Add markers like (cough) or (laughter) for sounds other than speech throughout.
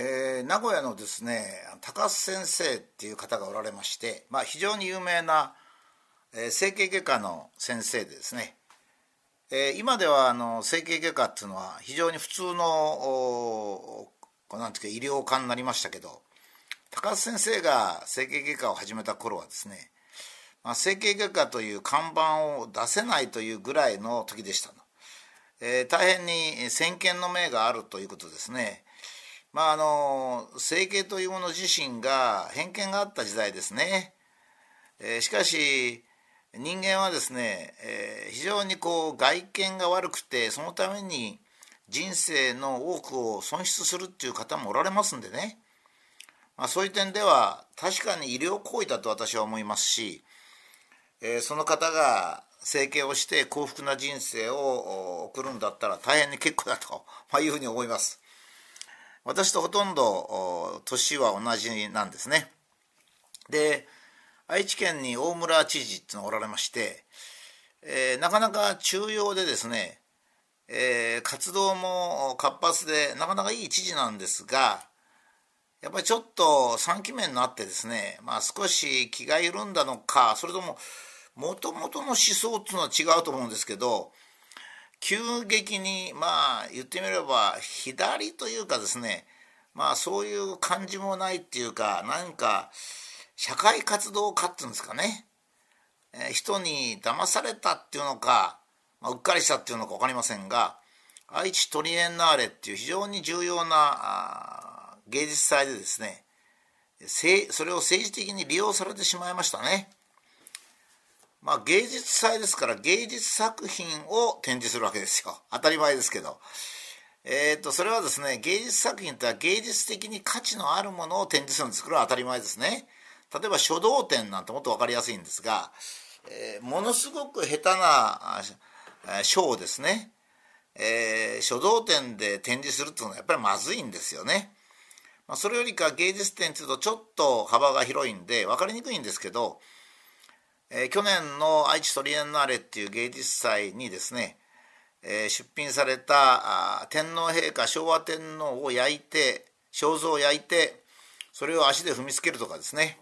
えー、名古屋のですね高須先生っていう方がおられまして、まあ、非常に有名な、えー、整形外科の先生でですね、えー、今ではあの整形外科っていうのは非常に普通のなんていうか医療科になりましたけど高須先生が整形外科を始めた頃はですね、まあ、整形外科という看板を出せないというぐらいの時でしたの、えー、大変に先見の明があるということですね。まああの整形というもの自身が偏見があった時代ですね、えー、しかし人間はですね、えー、非常にこう外見が悪くてそのために人生の多くを損失するっていう方もおられますんでね、まあ、そういう点では確かに医療行為だと私は思いますし、えー、その方が整形をして幸福な人生を送るんだったら大変に結構だとまあいうふうに思います。私とほとんど年は同じなんですね。で愛知県に大村知事っていうのがおられまして、えー、なかなか中庸でですね、えー、活動も活発でなかなかいい知事なんですがやっぱりちょっと3期目になってですね、まあ、少し気が緩んだのかそれとももともとの思想っていうのは違うと思うんですけど急激にまあ言ってみれば左というかですねまあそういう感じもないっていうか何か社会活動家っていうんですかね、えー、人に騙されたっていうのか、まあ、うっかりしたっていうのか分かりませんが愛知トリエンナーレっていう非常に重要な芸術祭でですねそれを政治的に利用されてしまいましたね。まあ、芸術祭ですから芸術作品を展示するわけですよ (laughs) 当たり前ですけど。えーと、それはですね芸術作品っては芸術的に価値のあるものを展示するんですこれは当たり前ですね例えば書道展なんてもっと分かりやすいんですが、えー、ものすごく下手な書をですね、えー、書道展で展示するっていうのはやっぱりまずいんですよね。まあ、それよりか芸術展っていうとちょっと幅が広いんで分かりにくいんですけどえー、去年の愛知トリエンナーレっていう芸術祭にですね、えー、出品された天皇陛下昭和天皇を焼いて肖像を焼いてそれを足で踏みつけるとかですね。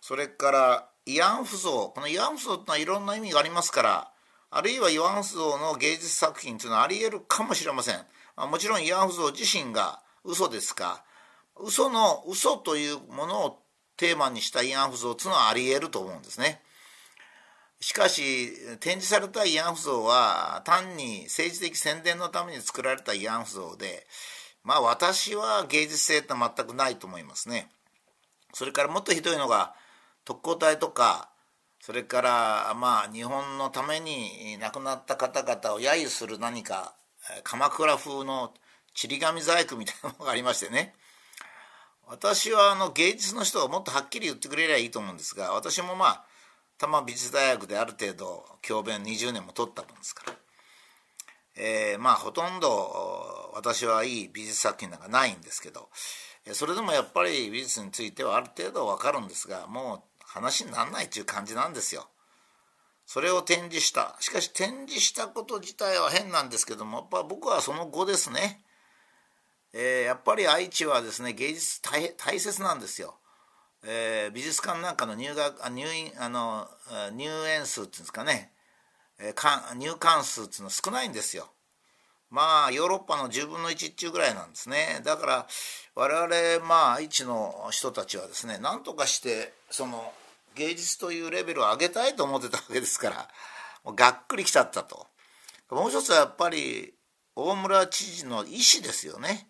それから慰安婦像。この慰安婦像ってのはいろんな意味がありますからあるいは慰安婦像の芸術作品というのはありえるかもしれません、まあ、もちろん慰安婦像自身が嘘ですか。嘘の嘘というものをテーマにした慰安婦像というのはありえると思うんですね。しかし展示された慰安婦像は単に政治的宣伝のために作られた慰安婦像でまあ私は芸術性って全くないと思いますね。それからもっとひどいのが特攻隊とかそれからまあ日本のために亡くなった方々を揶揄する何か鎌倉風のちり紙細工みたいなのがありましてね私はあの芸術の人がもっとはっきり言ってくれりゃいいと思うんですが私もまあ多摩美術大学である程度教鞭20年も取ったもんですから、えー、まあほとんど私はいい美術作品なんかないんですけどそれでもやっぱり美術についてはある程度わかるんですがもう話にならないっていう感じなんですよ。それを展示したしかし展示したこと自体は変なんですけどもやっぱ僕はその後ですね、えー、やっぱり愛知はですね芸術大切なんですよ。えー、美術館なんかの入学入院あの入園数っていうんですかね、えー、入館数っていうのは少ないんですよ。まあヨーロッパの10分の1っちゅうぐらいなんですね。だから我々まあ愛知の人たちはですね何とかしてその芸術というレベルを上げたいと思ってたわけですからもうがっくりきちゃったと。もう一つはやっぱり大村知事の意思ですよね。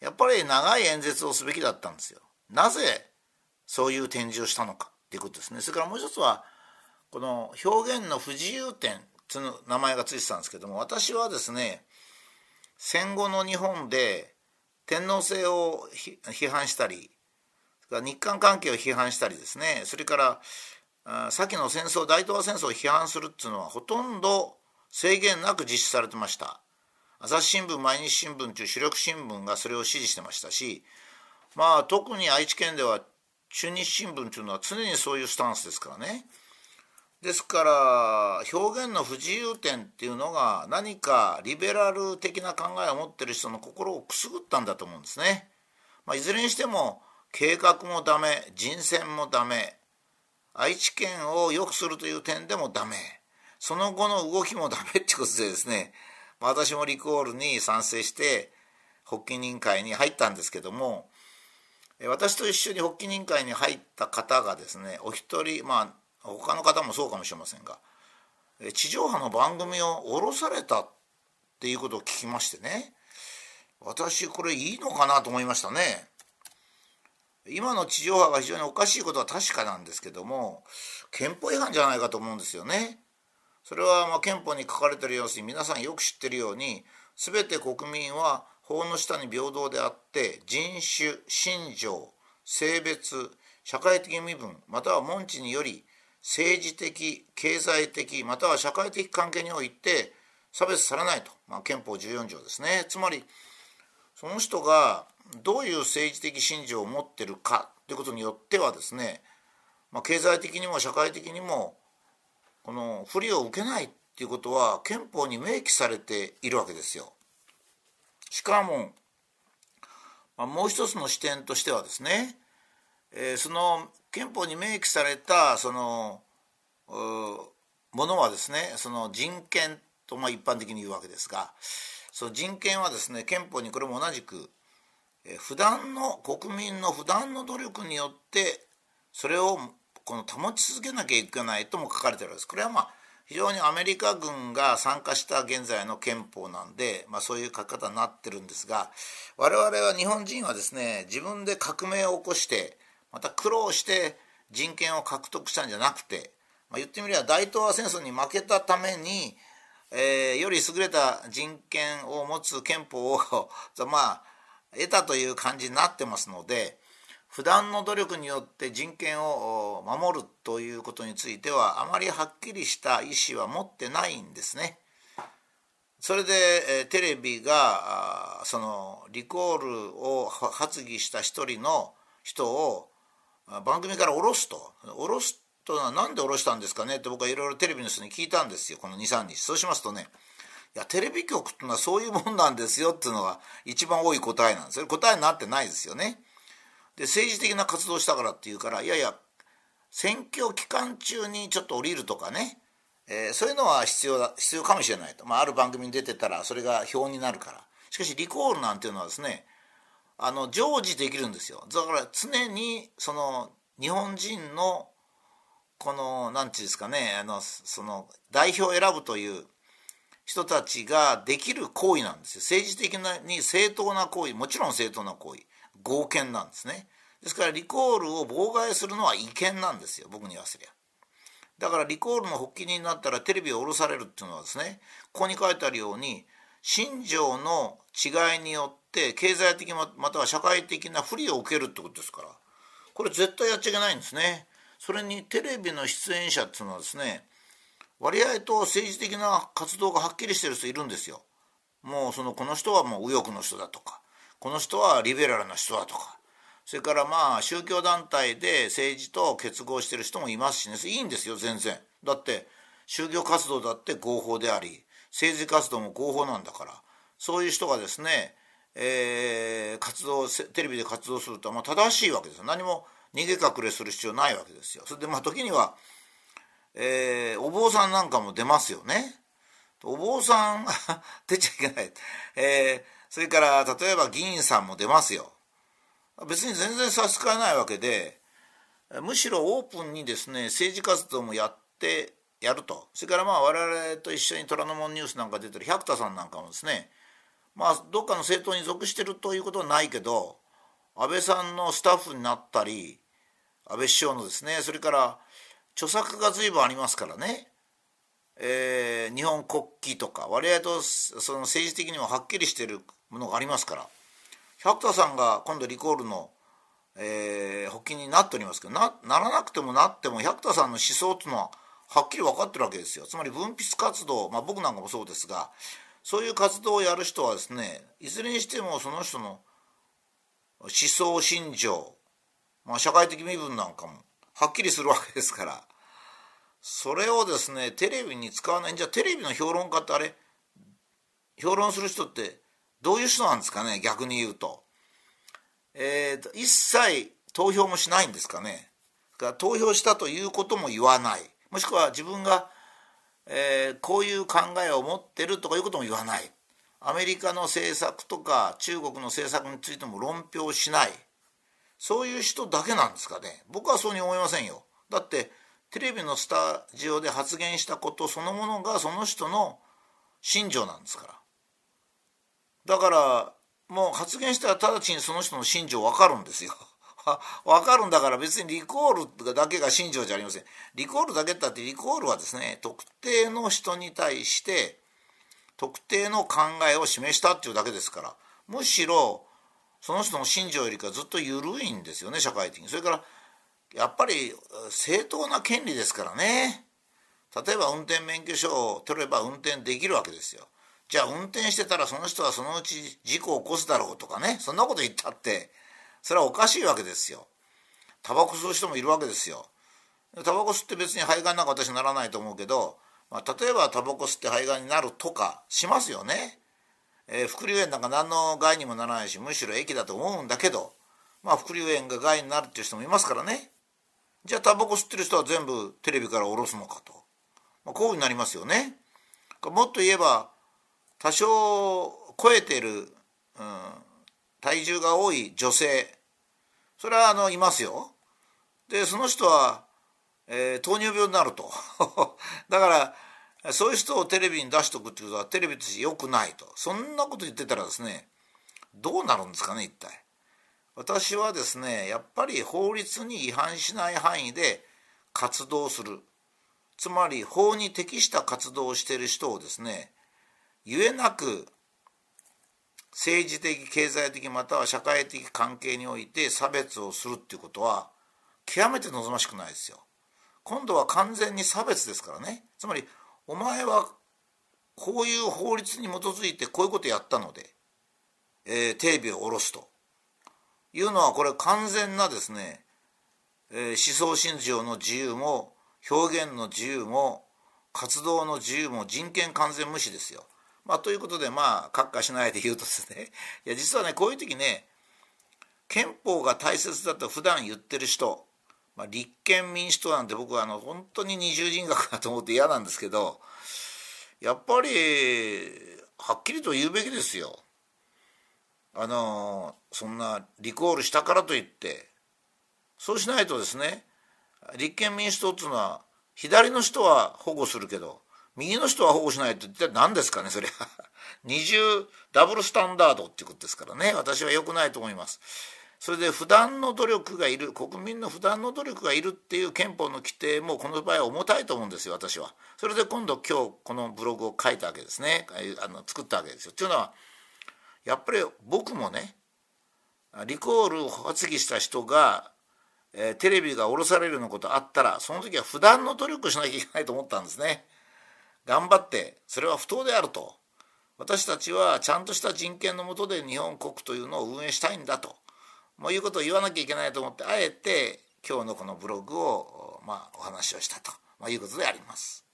やっぱり長い演説をすべきだったんですよ。なぜそういう展示をしたのかっていうことですね。それからもう一つはこの表現の不自由展という名前が付いてたんですけども私はですね戦後の日本で天皇制を批判したり日韓関係を批判したりですねそれから先の戦争大東亜戦争を批判するっていうのはほとんど制限なく実施されてました。朝日新聞毎日新聞という主力新聞がそれを支持してましたしまあ特に愛知県では中日新聞というのは常にそういうスタンスですからね。ですから表現の不自由点っていうのが何かリベラル的な考えを持ってる人の心をくすぐったんだと思うんですね。まあ、いずれにしても計画もダメ人選もダメ愛知県を良くするという点でもダメその後の動きもダメってことでですね私もリコールに賛成して発起人会に入ったんですけども私と一緒に発起人会に入った方がですねお一人まあ他の方もそうかもしれませんが地上波の番組を降ろされたっていうことを聞きましてね私これいいのかなと思いましたね。今の地上波が非常におかしいことは確かなんですけども憲法違反じゃないかと思うんですよね。それはま憲法に書かれてるように皆さんよく知ってるように全て国民は法の下に平等であって人種信条性別社会的身分または門地により政治的経済的または社会的関係において差別されないと、まあ、憲法14条ですねつまりその人がどういう政治的信条を持ってるかということによってはですね、まあ、経済的にも社会的にもこの不利を受けないっていうことは憲法に明記されているわけですよ。しかも、まあ、もう一つの視点としてはですね、えー、その憲法に明記されたそのものはですねその人権とまあ一般的に言うわけですがその人権はですね憲法にこれも同じくえ普段の国民の普段の努力によってそれをこの保ち続けなきゃいけないとも書かれてるわけです。これはまあ非常にアメリカ軍が参加した現在の憲法なんで、まあ、そういう書き方になってるんですが我々は日本人はですね自分で革命を起こしてまた苦労して人権を獲得したんじゃなくて、まあ、言ってみれば大東亜戦争に負けたためにえー、より優れた人権を持つ憲法を (laughs) まあ得たという感じになってますので普段の努力によって人権を守るということについてはあまりはっきりした意思は持ってないんですね。それで、テレビがそのリコールを発議した一人の人を番組から下ろすと。下ろすとは何で下ろしたんですかね？って僕はいろいろテレビの人に聞いたんですよこの23日。そうしますとねいやテレビ局っていうのはそういうもんなんですよっていうのが一番多い答えなんですそれ答えになってないですよね。で政治的な活動したからっていうからいやいや選挙期間中にちょっと降りるとかね、えー、そういうのは必要だ必要かもしれないと、まあ、ある番組に出てたらそれが表になるから。しかしリコールなんていうのはですねあの常時できるんですよ。だから常にその日本人のこの何て言うんですかねあのその代表を選ぶという人たちができる行為なんですよ。政治的なに正当な行為もちろん正当な行為。合憲なんですね。ですからリコールを妨害するのは違憲なんですよ。僕に言わせりゃ。だからリコールの発起人になったらテレビを下ろされるっていうのはですねここに書いてあるように信条の違いによって経済的または社会的な不利を受けるってことですから。これ絶対やっちゃいけないんですね。それにテレビの出演者っていうのはですね割合と政治的な活動がはっきりしてる人いるんですよ。もうそのこの人はもう右翼の人だとか。この人はリベラルな人だとかそれからまあ宗教団体で政治と結合してる人もいますしねいいんですよ全然。だって宗教活動だって合法であり政治活動も合法なんだからそういう人がですね、えー、活動テレビで活動するとまあ正しいわけですよ何も逃げ隠れする必要ないわけですよ。それでまあ時には、えー、お坊さんなんかも出ますよね。お坊さん (laughs) 出ちゃいけない。えー、それから例えば議員さんも出ますよ。別に全然差し支えないわけでむしろオープンにですね政治活動もやってやるとそれからまあ我々と一緒に虎ノ門ニュースなんか出てる百田さんなんかもですねまあどっかの政党に属してるということはないけど安倍さんのスタッフになったり安倍首相のですねそれから著作が随分ありますからね、えー、日本国旗とか割合とその政治的にもはっきりしてるものがありますから百田さんが今度リコールの、えー、発起になっておりますけどなならなくてもなっても百田さんの思想というのははっきり分かってるわけですよ。つまり分泌活動、まあ、僕なんかもそうですがそういう活動をやる人はですねいずれにしてもその人の思想信条まあ、社会的身分なんかもはっきりするわけですからそれをですねテレビに使わない。じゃあテレビの評論家ってあれ？評論する人ってどういう人なんですかね？逆に言うと。えー、一切投票もしないんですかね？投票したということも言わない。もしくは自分が、えー、こういう考えを持ってるとかいうことも言わない。アメリカの政策とか中国の政策についても論評しない。そういう人だけなんですかね？僕はそうに思いませんよ。だってテレビのスタジオで発言したことそのものがその人の信条なんですから。だからもう発言したら直ちにその人の信条分かるんですよ。(laughs) 分かるんだから別にリコールだけが信条じゃありません。リコールだけだってリコールはですね特定の人に対して特定の考えを示したっていうだけですから。むしろその人の信条よりかずっと緩いんですよね社会的に。それからやっぱり正当な権利ですからね。例えば運転免許証を取れば運転できるわけですよ。じゃあ運転してたらその人はそのうち事故を起こすだろうとかね。そんなこと言ったってそれはおかしいわけですよ。タバコ吸う人もいるわけですよ。タバコ吸って別に肺がんなんか私ならないと思うけどまあ、例えばタバコ吸って肺がんになるとかしますよね。えー、副流炎なんか何の害にもならないしむしろ益だと思うんだけど、まあ、副流炎が害になるっていう人もいますからね。じゃあタバコ吸ってる人は全部テレビから下ろすのかと、まあ、こういうふうになりますよね。もっと言えば多少超えてる、うん、体重が多い女性それはあのいますよ。でその人はえー、糖尿病になると (laughs) だからそういう人をテレビに出しとくっていうことはテレビとして良くないとそんなこと言ってたらですねどうなるんですかね一体私はですねやっぱり法律に違反しない範囲で活動する。つまり法に適した活動をしている人をですねゆえなく政治的経済的または社会的関係において差別をするっていうことは極めて望ましくないですよ。今度は完全に差別ですからね。つまりお前はこういう法律に基づいてこういうことやったので、えー、テレビを下ろすと。いうのはこれ完全なですね、えー、思想信条の自由も表現の自由も活動の自由も人権完全無視ですよ。まあ、ということでまあ閣下しないで言うとですねいや実はねこういう時ね憲法が大切だと普段言ってる人まあ、立憲民主党なんて僕はあの本当に二重人格だと思って嫌なんですけどやっぱりはっきりと言うべきですよ。あのそんなリコールしたからといってそうしないとですね立憲民主党っていうのは左の人は保護するけど右の人は保護しないって一体何ですかねそれは (laughs) 二重ダブルスタンダードっていうことですからね私は良くないと思います。それで不断の努力がいる国民の不断の努力がいるっていう憲法の規定もこの場合は重たいと思うんですよ私は。それで今度今日このブログを書いたわけですねあの作ったわけですよ。というのはやっぱり僕もねリコールを発議した人が、えー、テレビが下ろされるようなことあったらその時は不断の努力しなきゃいけないと思ったんですね。頑張ってそれは不当であると私たちはちゃんとした人権のもとで日本国というのを運営したいんだともういうことを言わなきゃいけないと思ってあえて今日のこのブログを、まあ、お話をしたと、まあ、いうことであります。